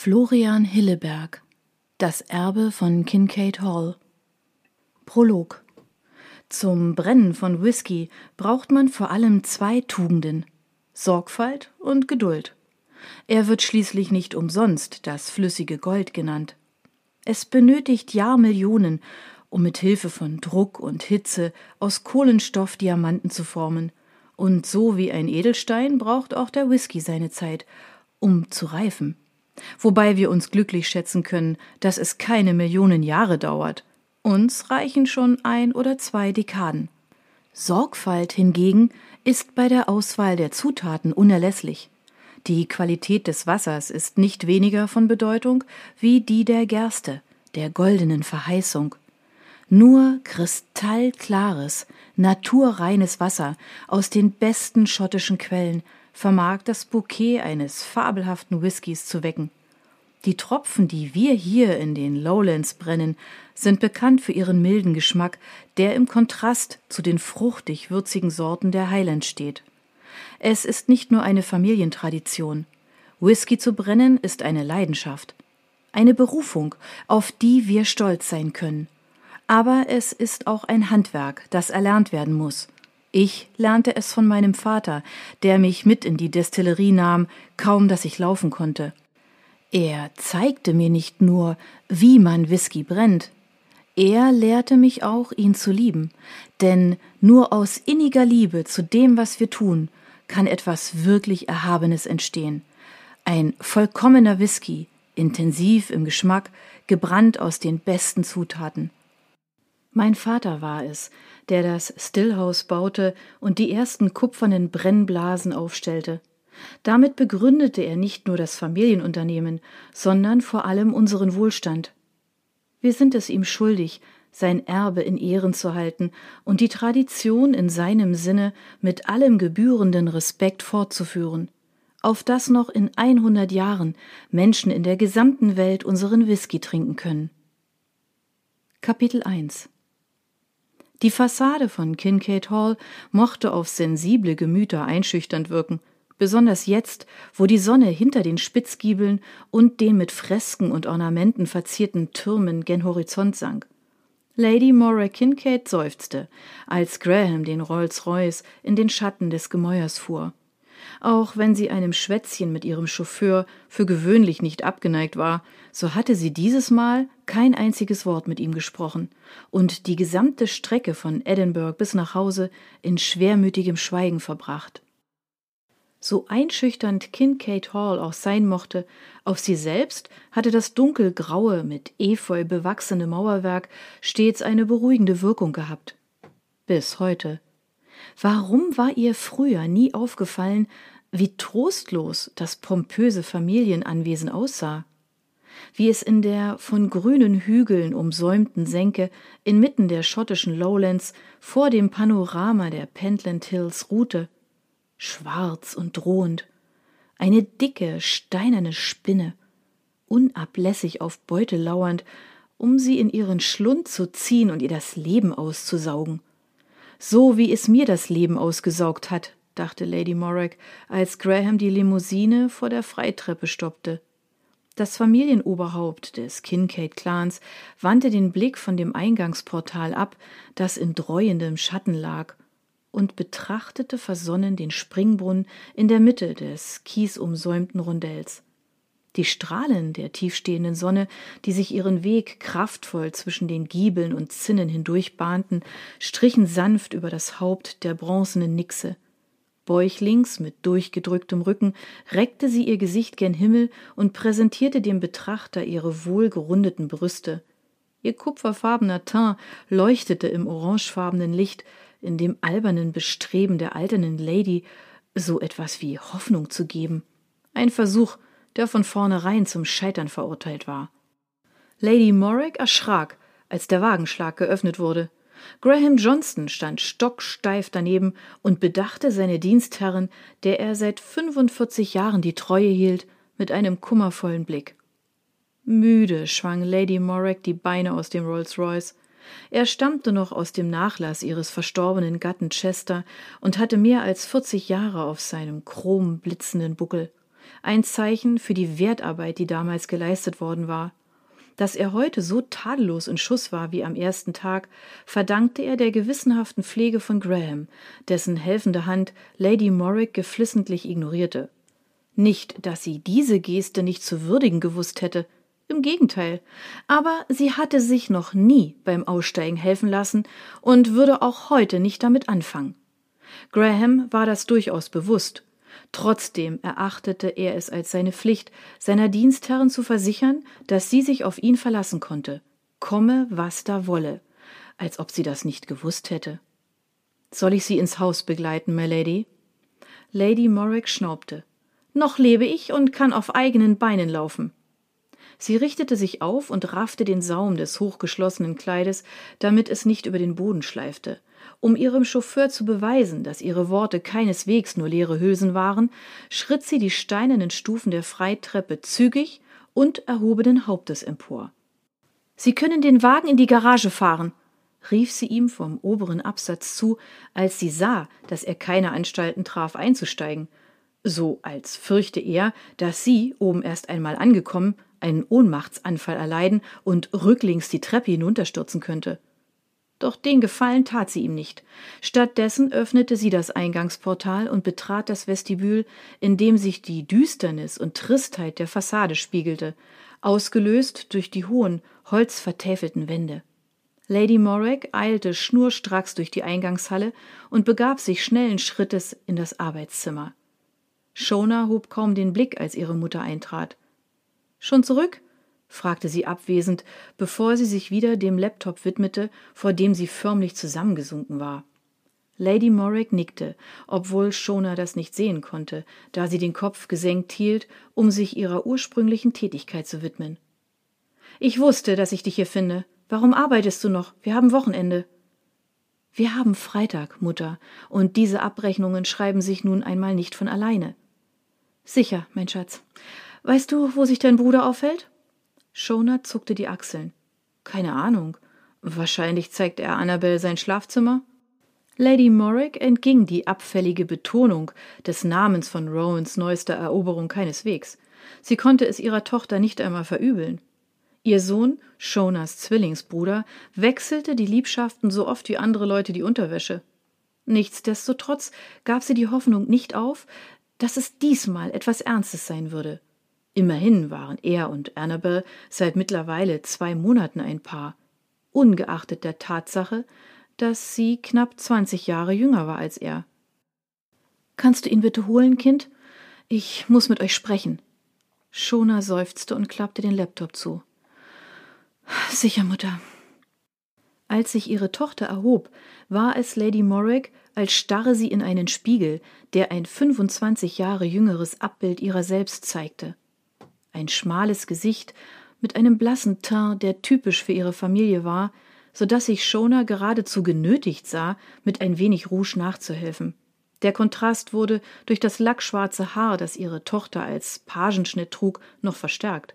Florian Hilleberg Das Erbe von Kincaid Hall Prolog Zum Brennen von Whisky braucht man vor allem zwei Tugenden Sorgfalt und Geduld. Er wird schließlich nicht umsonst das flüssige Gold genannt. Es benötigt Jahrmillionen, um mit Hilfe von Druck und Hitze aus Kohlenstoff Diamanten zu formen. Und so wie ein Edelstein braucht auch der Whisky seine Zeit, um zu reifen wobei wir uns glücklich schätzen können, dass es keine Millionen Jahre dauert. Uns reichen schon ein oder zwei Dekaden. Sorgfalt hingegen ist bei der Auswahl der Zutaten unerlässlich. Die Qualität des Wassers ist nicht weniger von Bedeutung wie die der Gerste, der goldenen Verheißung. Nur kristallklares, naturreines Wasser aus den besten schottischen Quellen vermag das Bouquet eines fabelhaften Whiskys zu wecken. Die Tropfen, die wir hier in den Lowlands brennen, sind bekannt für ihren milden Geschmack, der im Kontrast zu den fruchtig würzigen Sorten der Highlands steht. Es ist nicht nur eine Familientradition. Whisky zu brennen ist eine Leidenschaft, eine Berufung, auf die wir stolz sein können. Aber es ist auch ein Handwerk, das erlernt werden muss. Ich lernte es von meinem Vater, der mich mit in die Destillerie nahm, kaum dass ich laufen konnte. Er zeigte mir nicht nur, wie man Whisky brennt, er lehrte mich auch, ihn zu lieben, denn nur aus inniger Liebe zu dem, was wir tun, kann etwas wirklich Erhabenes entstehen. Ein vollkommener Whisky, intensiv im Geschmack, gebrannt aus den besten Zutaten. Mein Vater war es, der das Stillhaus baute und die ersten kupfernen Brennblasen aufstellte. Damit begründete er nicht nur das Familienunternehmen, sondern vor allem unseren Wohlstand. Wir sind es ihm schuldig, sein Erbe in Ehren zu halten und die Tradition in seinem Sinne mit allem gebührenden Respekt fortzuführen, auf dass noch in 100 Jahren Menschen in der gesamten Welt unseren Whisky trinken können. Kapitel 1 Die Fassade von Kincaid Hall mochte auf sensible Gemüter einschüchternd wirken, besonders jetzt, wo die Sonne hinter den Spitzgiebeln und den mit Fresken und Ornamenten verzierten Türmen gen Horizont sank. Lady Mora Kincaid seufzte, als Graham den Rolls-Royce in den Schatten des Gemäuers fuhr. Auch wenn sie einem Schwätzchen mit ihrem Chauffeur für gewöhnlich nicht abgeneigt war, so hatte sie dieses Mal kein einziges Wort mit ihm gesprochen und die gesamte Strecke von Edinburgh bis nach Hause in schwermütigem Schweigen verbracht. So einschüchternd Kincaid Hall auch sein mochte, auf sie selbst hatte das dunkelgraue, mit Efeu bewachsene Mauerwerk stets eine beruhigende Wirkung gehabt. Bis heute. Warum war ihr früher nie aufgefallen, wie trostlos das pompöse Familienanwesen aussah? Wie es in der von grünen Hügeln umsäumten Senke inmitten der schottischen Lowlands vor dem Panorama der Pentland Hills ruhte schwarz und drohend, eine dicke, steinerne Spinne, unablässig auf Beute lauernd, um sie in ihren Schlund zu ziehen und ihr das Leben auszusaugen. So wie es mir das Leben ausgesaugt hat, dachte Lady Morag, als Graham die Limousine vor der Freitreppe stoppte. Das Familienoberhaupt des Kincaid-Clans wandte den Blick von dem Eingangsportal ab, das in dreuendem Schatten lag, und betrachtete versonnen den Springbrunnen in der Mitte des kiesumsäumten Rondells. Die Strahlen der tiefstehenden Sonne, die sich ihren Weg kraftvoll zwischen den Giebeln und Zinnen hindurch bahnten, strichen sanft über das Haupt der bronzenen Nixe. Bäuchlings mit durchgedrücktem Rücken reckte sie ihr Gesicht gen Himmel und präsentierte dem Betrachter ihre wohlgerundeten Brüste. Ihr kupferfarbener Teint leuchtete im orangefarbenen Licht, in dem albernen Bestreben der alternden Lady so etwas wie Hoffnung zu geben. Ein Versuch, der von vornherein zum Scheitern verurteilt war. Lady Morrick erschrak, als der Wagenschlag geöffnet wurde. Graham Johnston stand stocksteif daneben und bedachte seine Dienstherrin, der er seit 45 Jahren die Treue hielt, mit einem kummervollen Blick. Müde schwang Lady Morrick die Beine aus dem Rolls Royce. Er stammte noch aus dem Nachlass ihres verstorbenen Gatten Chester und hatte mehr als vierzig Jahre auf seinem chrom blitzenden Buckel. Ein Zeichen für die Wertarbeit, die damals geleistet worden war. Dass er heute so tadellos in Schuss war wie am ersten Tag, verdankte er der gewissenhaften Pflege von Graham, dessen helfende Hand Lady Morrick geflissentlich ignorierte. Nicht, dass sie diese Geste nicht zu würdigen gewusst hätte, im Gegenteil, aber sie hatte sich noch nie beim Aussteigen helfen lassen und würde auch heute nicht damit anfangen. Graham war das durchaus bewusst Trotzdem erachtete er es als seine Pflicht, seiner Dienstherren zu versichern, dass sie sich auf ihn verlassen konnte, komme, was da wolle, als ob sie das nicht gewusst hätte. Soll ich Sie ins Haus begleiten, my Lady? Lady Morrick schnaubte. Noch lebe ich und kann auf eigenen Beinen laufen. Sie richtete sich auf und raffte den Saum des hochgeschlossenen Kleides, damit es nicht über den Boden schleifte. Um ihrem Chauffeur zu beweisen, dass ihre Worte keineswegs nur leere Hülsen waren, schritt sie die steinernen Stufen der Freitreppe zügig und erhobenen Hauptes empor. Sie können den Wagen in die Garage fahren, rief sie ihm vom oberen Absatz zu, als sie sah, dass er keine Anstalten traf, einzusteigen, so als fürchte er, dass sie, oben erst einmal angekommen, einen Ohnmachtsanfall erleiden und rücklings die Treppe hinunterstürzen könnte. Doch den Gefallen tat sie ihm nicht. Stattdessen öffnete sie das Eingangsportal und betrat das Vestibül, in dem sich die Düsternis und Tristheit der Fassade spiegelte, ausgelöst durch die hohen, holzvertäfelten Wände. Lady Morag eilte schnurstracks durch die Eingangshalle und begab sich schnellen Schrittes in das Arbeitszimmer. Shona hob kaum den Blick, als ihre Mutter eintrat. Schon zurück? Fragte sie abwesend, bevor sie sich wieder dem Laptop widmete, vor dem sie förmlich zusammengesunken war. Lady Morrick nickte, obwohl Shona das nicht sehen konnte, da sie den Kopf gesenkt hielt, um sich ihrer ursprünglichen Tätigkeit zu widmen. Ich wusste, dass ich dich hier finde. Warum arbeitest du noch? Wir haben Wochenende. Wir haben Freitag, Mutter, und diese Abrechnungen schreiben sich nun einmal nicht von alleine. Sicher, mein Schatz. Weißt du, wo sich dein Bruder aufhält? Shona zuckte die Achseln. Keine Ahnung. Wahrscheinlich zeigt er Annabel sein Schlafzimmer. Lady Morrick entging die abfällige Betonung des Namens von Rowans neuester Eroberung keineswegs. Sie konnte es ihrer Tochter nicht einmal verübeln. Ihr Sohn, Shonas Zwillingsbruder, wechselte die Liebschaften so oft wie andere Leute die Unterwäsche. Nichtsdestotrotz gab sie die Hoffnung nicht auf, dass es diesmal etwas Ernstes sein würde. Immerhin waren er und Annabel seit mittlerweile zwei Monaten ein Paar, ungeachtet der Tatsache, dass sie knapp zwanzig Jahre jünger war als er. Kannst du ihn bitte holen, Kind? Ich muss mit euch sprechen. Shona seufzte und klappte den Laptop zu. Sicher, Mutter. Als sich ihre Tochter erhob, war es Lady Morrick, als starre sie in einen Spiegel, der ein 25 Jahre jüngeres Abbild ihrer selbst zeigte ein schmales Gesicht mit einem blassen Teint, der typisch für ihre Familie war, so dass sich Shona geradezu genötigt sah, mit ein wenig Rouge nachzuhelfen. Der Kontrast wurde durch das lackschwarze Haar, das ihre Tochter als Pagenschnitt trug, noch verstärkt.